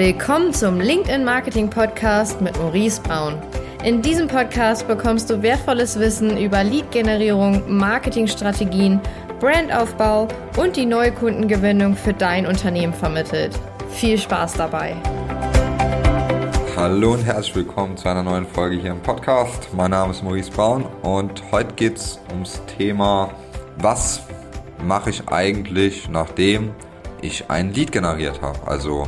Willkommen zum LinkedIn Marketing Podcast mit Maurice Braun. In diesem Podcast bekommst du wertvolles Wissen über Lead-Generierung, Marketingstrategien, Brandaufbau und die neue Kundengewinnung für dein Unternehmen vermittelt. Viel Spaß dabei! Hallo und herzlich willkommen zu einer neuen Folge hier im Podcast. Mein Name ist Maurice Braun und heute geht es ums Thema, was mache ich eigentlich, nachdem ich ein Lead generiert habe? Also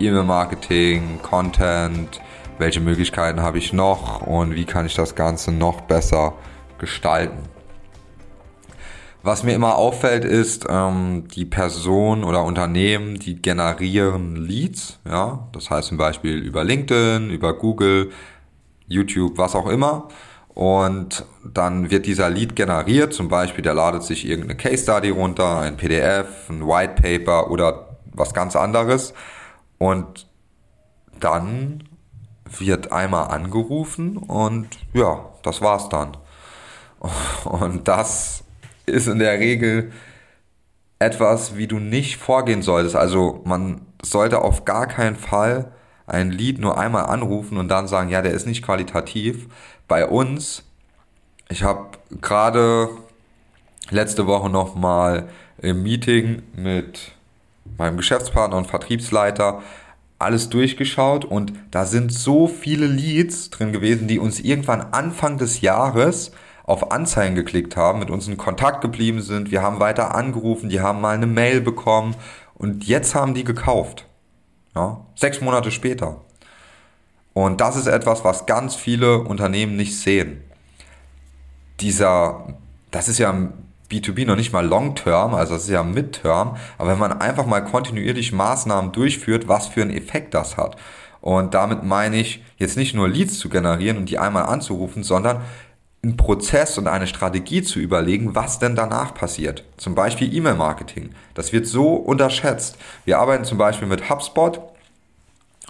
E-Mail-Marketing, Content, welche Möglichkeiten habe ich noch und wie kann ich das Ganze noch besser gestalten. Was mir immer auffällt, ist, ähm, die Person oder Unternehmen, die generieren Leads, ja, das heißt zum Beispiel über LinkedIn, über Google, YouTube, was auch immer. Und dann wird dieser Lead generiert, zum Beispiel der ladet sich irgendeine Case Study runter, ein PDF, ein White Paper oder was ganz anderes und dann wird einmal angerufen und ja, das war's dann. Und das ist in der Regel etwas, wie du nicht vorgehen solltest. Also man sollte auf gar keinen Fall ein Lied nur einmal anrufen und dann sagen, ja, der ist nicht qualitativ. Bei uns, ich habe gerade letzte Woche noch mal im Meeting mit meinem Geschäftspartner und Vertriebsleiter alles durchgeschaut und da sind so viele Leads drin gewesen, die uns irgendwann Anfang des Jahres auf Anzeigen geklickt haben, mit uns in Kontakt geblieben sind. Wir haben weiter angerufen, die haben mal eine Mail bekommen und jetzt haben die gekauft. Ja, sechs Monate später. Und das ist etwas, was ganz viele Unternehmen nicht sehen. Dieser, das ist ja B2B noch nicht mal Long-Term, also das ist ja Mid-Term, aber wenn man einfach mal kontinuierlich Maßnahmen durchführt, was für einen Effekt das hat. Und damit meine ich jetzt nicht nur Leads zu generieren und die einmal anzurufen, sondern einen Prozess und eine Strategie zu überlegen, was denn danach passiert. Zum Beispiel E-Mail-Marketing. Das wird so unterschätzt. Wir arbeiten zum Beispiel mit HubSpot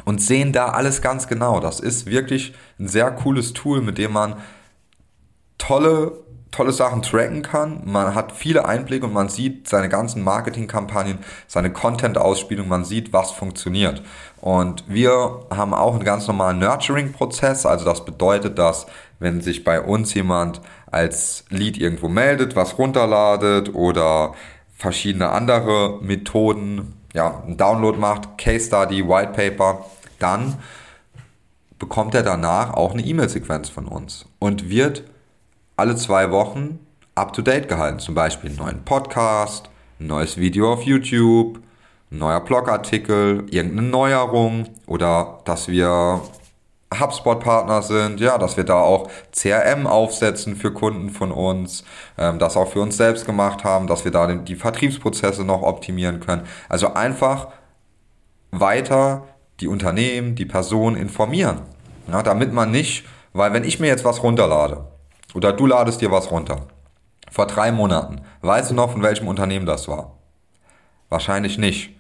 und sehen da alles ganz genau. Das ist wirklich ein sehr cooles Tool, mit dem man tolle tolle Sachen tracken kann. Man hat viele Einblicke und man sieht seine ganzen Marketingkampagnen, seine Content-Ausspielung, man sieht, was funktioniert. Und wir haben auch einen ganz normalen Nurturing-Prozess. Also das bedeutet, dass wenn sich bei uns jemand als Lead irgendwo meldet, was runterladet oder verschiedene andere Methoden, ja, einen Download macht, Case Study, White Paper, dann bekommt er danach auch eine E-Mail-Sequenz von uns und wird alle zwei Wochen up-to-date gehalten. Zum Beispiel einen neuen Podcast, ein neues Video auf YouTube, ein neuer Blogartikel, irgendeine Neuerung oder dass wir HubSpot-Partner sind, ja, dass wir da auch CRM aufsetzen für Kunden von uns, ähm, das auch für uns selbst gemacht haben, dass wir da die Vertriebsprozesse noch optimieren können. Also einfach weiter die Unternehmen, die Personen informieren, ja, damit man nicht, weil wenn ich mir jetzt was runterlade, oder du ladest dir was runter. Vor drei Monaten. Weißt du noch, von welchem Unternehmen das war? Wahrscheinlich nicht.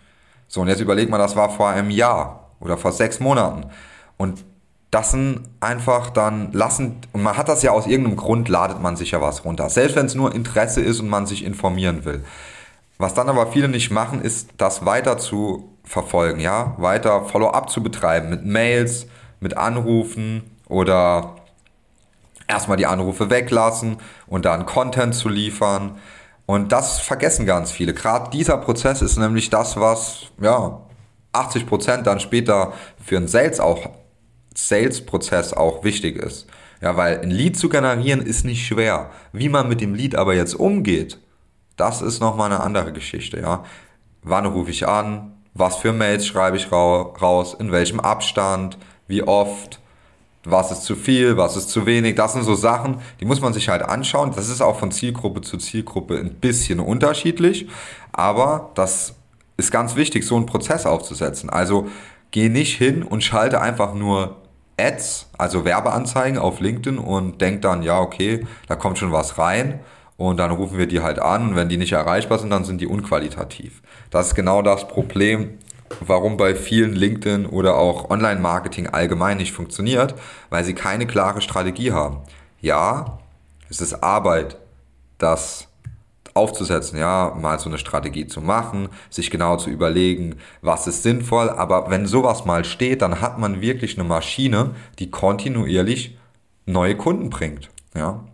So, und jetzt überleg mal, das war vor einem Jahr oder vor sechs Monaten. Und das sind einfach dann lassen, und man hat das ja aus irgendeinem Grund, ladet man sich ja was runter. Selbst wenn es nur Interesse ist und man sich informieren will. Was dann aber viele nicht machen, ist, das weiter zu verfolgen, ja, weiter Follow-up zu betreiben mit Mails, mit Anrufen oder erstmal die Anrufe weglassen und dann Content zu liefern. Und das vergessen ganz viele. Gerade dieser Prozess ist nämlich das, was ja 80 Prozent dann später für einen Sales auch Sales-Prozess auch wichtig ist. Ja, weil ein Lead zu generieren ist nicht schwer. Wie man mit dem Lead aber jetzt umgeht, das ist nochmal eine andere Geschichte, ja. Wann rufe ich an? Was für Mails schreibe ich raus? In welchem Abstand? Wie oft? Was ist zu viel, was ist zu wenig. Das sind so Sachen, die muss man sich halt anschauen. Das ist auch von Zielgruppe zu Zielgruppe ein bisschen unterschiedlich, aber das ist ganz wichtig, so einen Prozess aufzusetzen. Also geh nicht hin und schalte einfach nur Ads, also Werbeanzeigen auf LinkedIn und denk dann, ja, okay, da kommt schon was rein und dann rufen wir die halt an und wenn die nicht erreichbar sind, dann sind die unqualitativ. Das ist genau das Problem, warum bei vielen LinkedIn oder auch Online-Marketing allgemein nicht funktioniert, weil sie keine klare Strategie haben. Ja, es ist Arbeit, das aufzusetzen, ja, mal so eine Strategie zu machen, sich genau zu überlegen, was ist sinnvoll, aber wenn sowas mal steht, dann hat man wirklich eine Maschine, die kontinuierlich neue Kunden bringt, ja.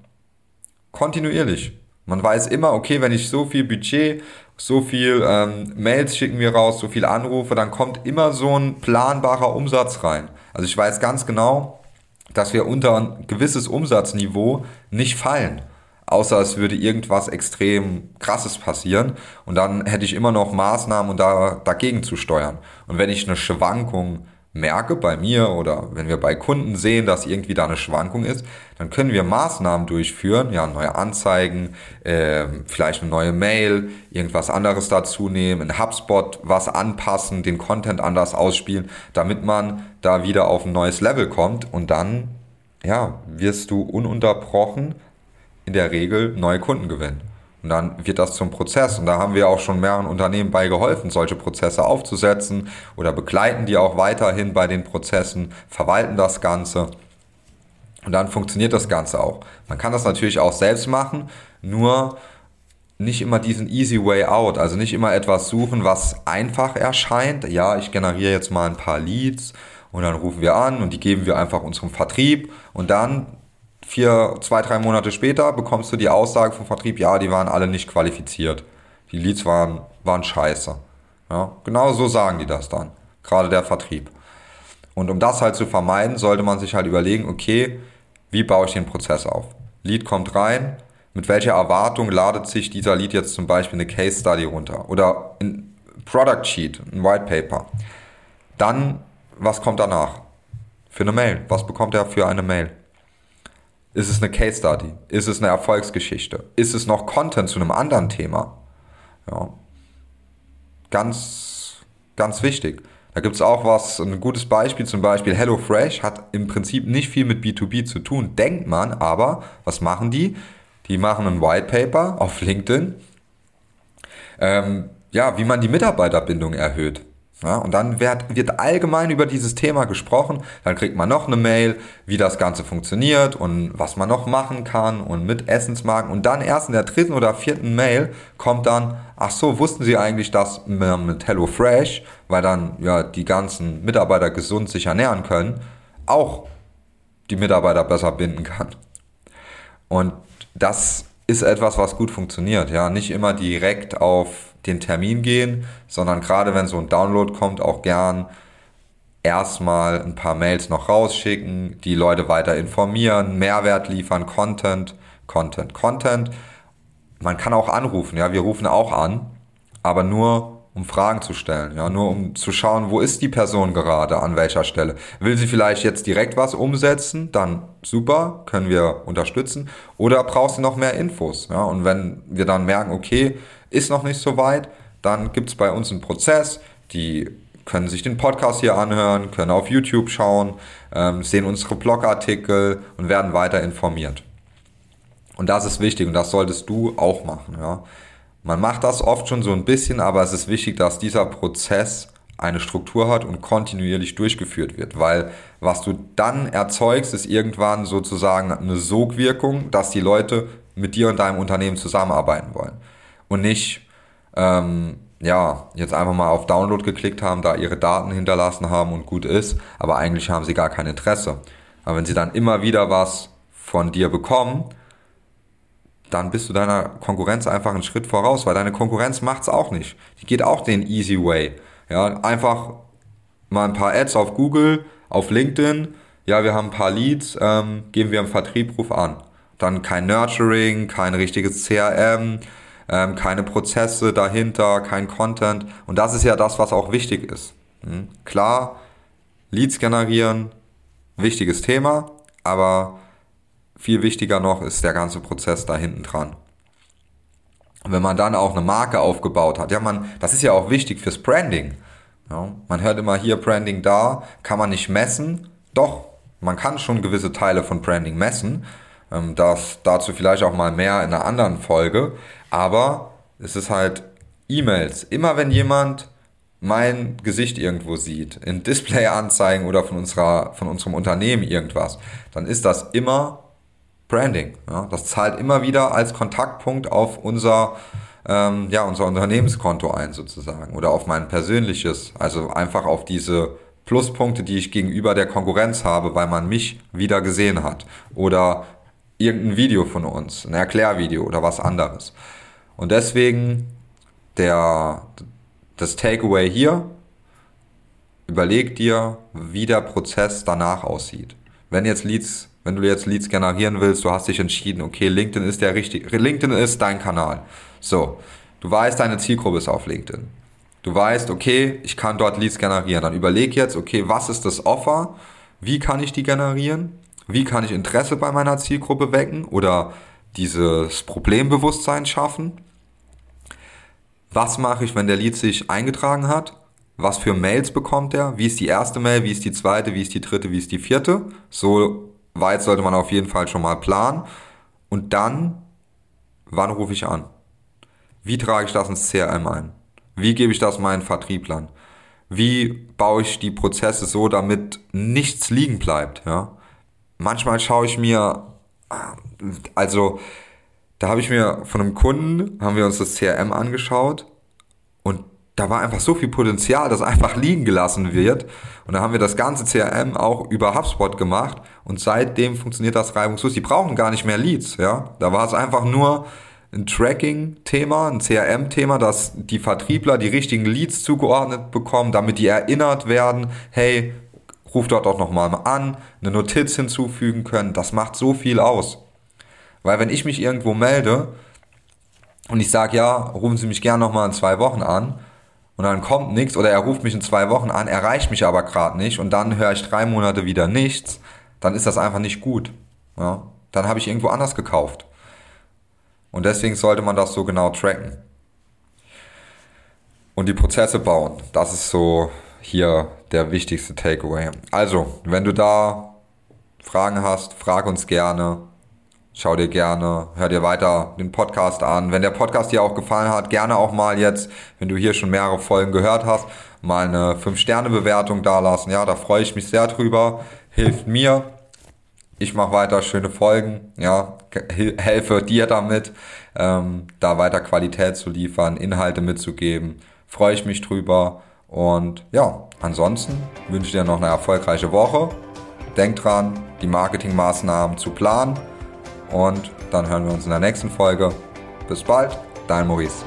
Kontinuierlich. Man weiß immer, okay, wenn ich so viel Budget, so viel ähm, Mails schicken wir raus, so viele Anrufe, dann kommt immer so ein planbarer Umsatz rein. Also ich weiß ganz genau, dass wir unter ein gewisses Umsatzniveau nicht fallen außer es würde irgendwas extrem krasses passieren und dann hätte ich immer noch Maßnahmen, um da dagegen zu steuern. Und wenn ich eine Schwankung merke bei mir oder wenn wir bei Kunden sehen, dass irgendwie da eine Schwankung ist, dann können wir Maßnahmen durchführen, ja, neue Anzeigen, äh, vielleicht eine neue Mail, irgendwas anderes dazu nehmen, in HubSpot was anpassen, den Content anders ausspielen, damit man da wieder auf ein neues Level kommt und dann, ja, wirst du ununterbrochen in der Regel neue Kunden gewinnen. Und dann wird das zum Prozess. Und da haben wir auch schon mehreren Unternehmen bei geholfen, solche Prozesse aufzusetzen oder begleiten die auch weiterhin bei den Prozessen, verwalten das Ganze. Und dann funktioniert das Ganze auch. Man kann das natürlich auch selbst machen, nur nicht immer diesen easy way out, also nicht immer etwas suchen, was einfach erscheint. Ja, ich generiere jetzt mal ein paar Leads und dann rufen wir an und die geben wir einfach unserem Vertrieb und dann vier, zwei, drei Monate später bekommst du die Aussage vom Vertrieb, ja, die waren alle nicht qualifiziert. Die Leads waren, waren scheiße. Ja, genau so sagen die das dann. Gerade der Vertrieb. Und um das halt zu vermeiden, sollte man sich halt überlegen, okay, wie baue ich den Prozess auf? Lead kommt rein, mit welcher Erwartung ladet sich dieser Lead jetzt zum Beispiel eine Case Study runter oder ein Product Sheet, ein White Paper. Dann, was kommt danach? Für eine Mail. Was bekommt er für eine Mail? Ist es eine Case Study? Ist es eine Erfolgsgeschichte? Ist es noch Content zu einem anderen Thema? Ja. Ganz, ganz wichtig. Da gibt es auch was, ein gutes Beispiel, zum Beispiel HelloFresh hat im Prinzip nicht viel mit B2B zu tun, denkt man, aber was machen die? Die machen ein White Paper auf LinkedIn, ähm, ja, wie man die Mitarbeiterbindung erhöht. Ja, und dann wird, wird allgemein über dieses Thema gesprochen. Dann kriegt man noch eine Mail, wie das Ganze funktioniert und was man noch machen kann und mit Essensmarken. Und dann erst in der dritten oder vierten Mail kommt dann, ach so, wussten Sie eigentlich, dass man mit HelloFresh, weil dann ja die ganzen Mitarbeiter gesund sich ernähren können, auch die Mitarbeiter besser binden kann. Und das ist etwas, was gut funktioniert. Ja, nicht immer direkt auf den Termin gehen, sondern gerade wenn so ein Download kommt, auch gern erstmal ein paar Mails noch rausschicken, die Leute weiter informieren, Mehrwert liefern, Content, Content, Content. Man kann auch anrufen, ja, wir rufen auch an, aber nur um Fragen zu stellen, ja, nur um zu schauen, wo ist die Person gerade, an welcher Stelle. Will sie vielleicht jetzt direkt was umsetzen, dann super, können wir unterstützen. Oder brauchst du noch mehr Infos, ja, und wenn wir dann merken, okay, ist noch nicht so weit, dann gibt es bei uns einen Prozess, die können sich den Podcast hier anhören, können auf YouTube schauen, ähm, sehen unsere Blogartikel und werden weiter informiert. Und das ist wichtig und das solltest du auch machen, ja. Man macht das oft schon so ein bisschen, aber es ist wichtig, dass dieser Prozess eine Struktur hat und kontinuierlich durchgeführt wird, weil was du dann erzeugst, ist irgendwann sozusagen eine Sogwirkung, dass die Leute mit dir und deinem Unternehmen zusammenarbeiten wollen und nicht ähm, ja jetzt einfach mal auf Download geklickt haben, da ihre Daten hinterlassen haben und gut ist, aber eigentlich haben sie gar kein Interesse. Aber wenn sie dann immer wieder was von dir bekommen, dann bist du deiner Konkurrenz einfach einen Schritt voraus, weil deine Konkurrenz macht's auch nicht. Die geht auch den easy way. Ja, einfach mal ein paar Ads auf Google, auf LinkedIn. Ja, wir haben ein paar Leads, ähm, geben wir im Vertrieb, ruf an. Dann kein Nurturing, kein richtiges CRM, ähm, keine Prozesse dahinter, kein Content. Und das ist ja das, was auch wichtig ist. Hm? Klar, Leads generieren, wichtiges Thema, aber viel wichtiger noch ist der ganze Prozess da hinten dran. Wenn man dann auch eine Marke aufgebaut hat, ja, man, das ist ja auch wichtig fürs Branding. Ja, man hört immer hier Branding da, kann man nicht messen. Doch, man kann schon gewisse Teile von Branding messen. Ähm, das, dazu vielleicht auch mal mehr in einer anderen Folge. Aber es ist halt E-Mails. Immer wenn jemand mein Gesicht irgendwo sieht, in Display-Anzeigen oder von, unserer, von unserem Unternehmen irgendwas, dann ist das immer Branding. Ja? Das zahlt immer wieder als Kontaktpunkt auf unser, ähm, ja, unser Unternehmenskonto ein sozusagen oder auf mein persönliches, also einfach auf diese Pluspunkte, die ich gegenüber der Konkurrenz habe, weil man mich wieder gesehen hat oder irgendein Video von uns, ein Erklärvideo oder was anderes. Und deswegen der, das Takeaway hier, überleg dir, wie der Prozess danach aussieht. Wenn jetzt Leads, wenn du jetzt Leads generieren willst, du hast dich entschieden, okay, LinkedIn ist der richtige, LinkedIn ist dein Kanal. So, du weißt, deine Zielgruppe ist auf LinkedIn. Du weißt, okay, ich kann dort Leads generieren. Dann überleg jetzt, okay, was ist das Offer? Wie kann ich die generieren? Wie kann ich Interesse bei meiner Zielgruppe wecken oder dieses Problembewusstsein schaffen? Was mache ich, wenn der Lead sich eingetragen hat? Was für Mails bekommt er? Wie ist die erste Mail? Wie ist die zweite? Wie ist die dritte? Wie ist die vierte? So weit sollte man auf jeden Fall schon mal planen. Und dann, wann rufe ich an? Wie trage ich das ins CRM ein? Wie gebe ich das meinen Vertrieblern? Wie baue ich die Prozesse so, damit nichts liegen bleibt? Ja? Manchmal schaue ich mir, also da habe ich mir von einem Kunden, haben wir uns das CRM angeschaut da war einfach so viel Potenzial, das einfach liegen gelassen wird. Und da haben wir das ganze CRM auch über HubSpot gemacht und seitdem funktioniert das reibungslos. Die brauchen gar nicht mehr Leads, ja. Da war es einfach nur ein Tracking-Thema, ein CRM-Thema, dass die Vertriebler die richtigen Leads zugeordnet bekommen, damit die erinnert werden, hey, ruf dort auch nochmal an, eine Notiz hinzufügen können. Das macht so viel aus. Weil wenn ich mich irgendwo melde und ich sage, ja, rufen Sie mich gerne nochmal in zwei Wochen an und dann kommt nichts oder er ruft mich in zwei Wochen an, erreicht mich aber gerade nicht und dann höre ich drei Monate wieder nichts, dann ist das einfach nicht gut. Ja? Dann habe ich irgendwo anders gekauft. Und deswegen sollte man das so genau tracken. Und die Prozesse bauen. Das ist so hier der wichtigste Takeaway. Also, wenn du da Fragen hast, frag uns gerne. Schau dir gerne, hör dir weiter den Podcast an. Wenn der Podcast dir auch gefallen hat, gerne auch mal jetzt, wenn du hier schon mehrere Folgen gehört hast, mal eine 5-Sterne-Bewertung dalassen. Ja, da freue ich mich sehr drüber. Hilft mir. Ich mache weiter schöne Folgen. Ja, helfe dir damit, ähm, da weiter Qualität zu liefern, Inhalte mitzugeben. Freue ich mich drüber. Und ja, ansonsten wünsche dir noch eine erfolgreiche Woche. Denk dran, die Marketingmaßnahmen zu planen und dann hören wir uns in der nächsten Folge. Bis bald, dein Maurice.